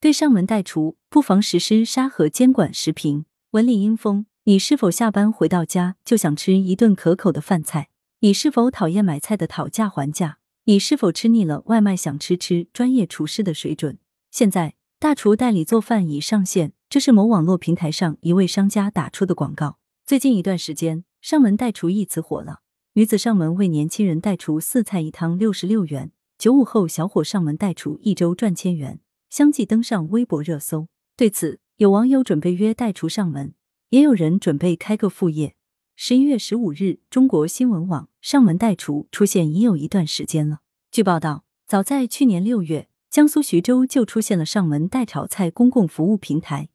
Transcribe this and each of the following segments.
对上门代厨不妨实施沙盒监管。时评：文理英风。你是否下班回到家就想吃一顿可口的饭菜？你是否讨厌买菜的讨价还价？你是否吃腻了外卖想吃吃专业厨师的水准？现在大厨代理做饭已上线，这是某网络平台上一位商家打出的广告。最近一段时间，上门代厨一词火了。女子上门为年轻人代厨四菜一汤六十六元，九五后小伙上门代厨一周赚千元，相继登上微博热搜。对此，有网友准备约代厨上门，也有人准备开个副业。十一月十五日，中国新闻网上门代厨出现已有一段时间了。据报道，早在去年六月，江苏徐州就出现了上门代炒菜公共服务平台，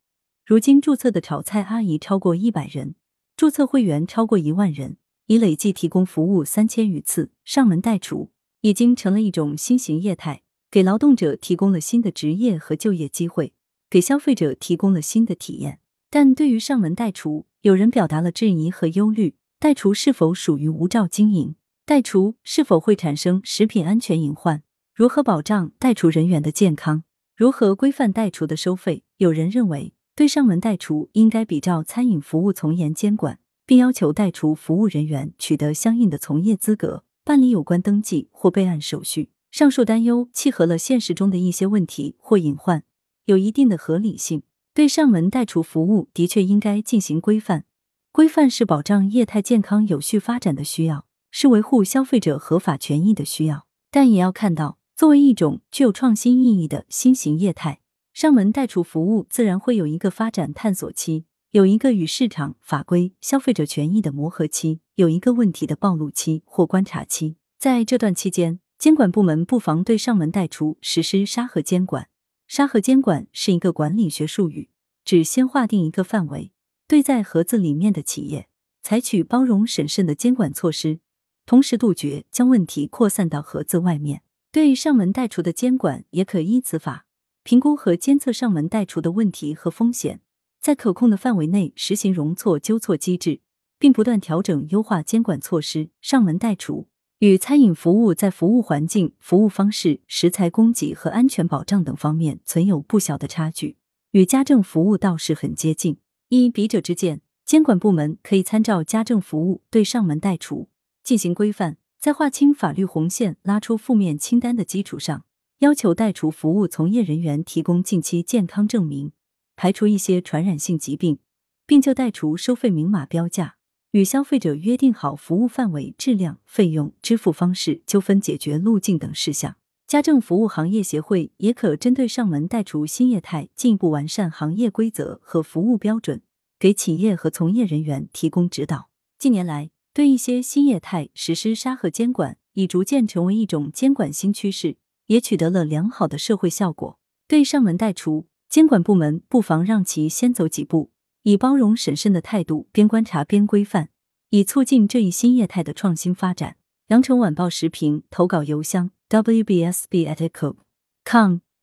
如今注册的炒菜阿姨超过一百人，注册会员超过一万人。已累计提供服务三千余次，上门代厨已经成了一种新型业态，给劳动者提供了新的职业和就业机会，给消费者提供了新的体验。但对于上门代厨，有人表达了质疑和忧虑：代厨是否属于无照经营？代厨是否会产生食品安全隐患？如何保障代厨人员的健康？如何规范代厨的收费？有人认为，对上门代厨应该比照餐饮服务从严监管。并要求代厨服务人员取得相应的从业资格，办理有关登记或备案手续。上述担忧契合了现实中的一些问题或隐患，有一定的合理性。对上门代厨服务的确应该进行规范，规范是保障业态健康有序发展的需要，是维护消费者合法权益的需要。但也要看到，作为一种具有创新意义的新型业态，上门代厨服务自然会有一个发展探索期。有一个与市场、法规、消费者权益的磨合期，有一个问题的暴露期或观察期。在这段期间，监管部门不妨对上门代厨实施沙盒监管。沙盒监管是一个管理学术语，指先划定一个范围，对在盒子里面的企业采取包容审慎的监管措施，同时杜绝将问题扩散到盒子外面。对上门代厨的监管，也可依此法评估和监测上门代厨的问题和风险。在可控的范围内实行容错纠错机制，并不断调整优化监管措施。上门代厨与餐饮服务在服务环境、服务方式、食材供给和安全保障等方面存有不小的差距，与家政服务倒是很接近。依笔者之见，监管部门可以参照家政服务对上门代厨进行规范，在划清法律红线、拉出负面清单的基础上，要求代厨服务从业人员提供近期健康证明。排除一些传染性疾病，并就代厨收费明码标价，与消费者约定好服务范围、质量、费用、支付方式、纠纷解决路径等事项。家政服务行业协会也可针对上门代厨新业态，进一步完善行业规则和服务标准，给企业和从业人员提供指导。近年来，对一些新业态实施沙盒监管，已逐渐成为一种监管新趋势，也取得了良好的社会效果。对上门代厨。监管部门不妨让其先走几步，以包容审慎的态度，边观察边规范，以促进这一新业态的创新发展。羊城晚报时评投稿邮箱：wbsb@com。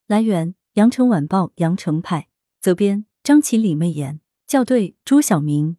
来源：羊城晚报羊城派。责编：张起李媚妍。校对：朱晓明。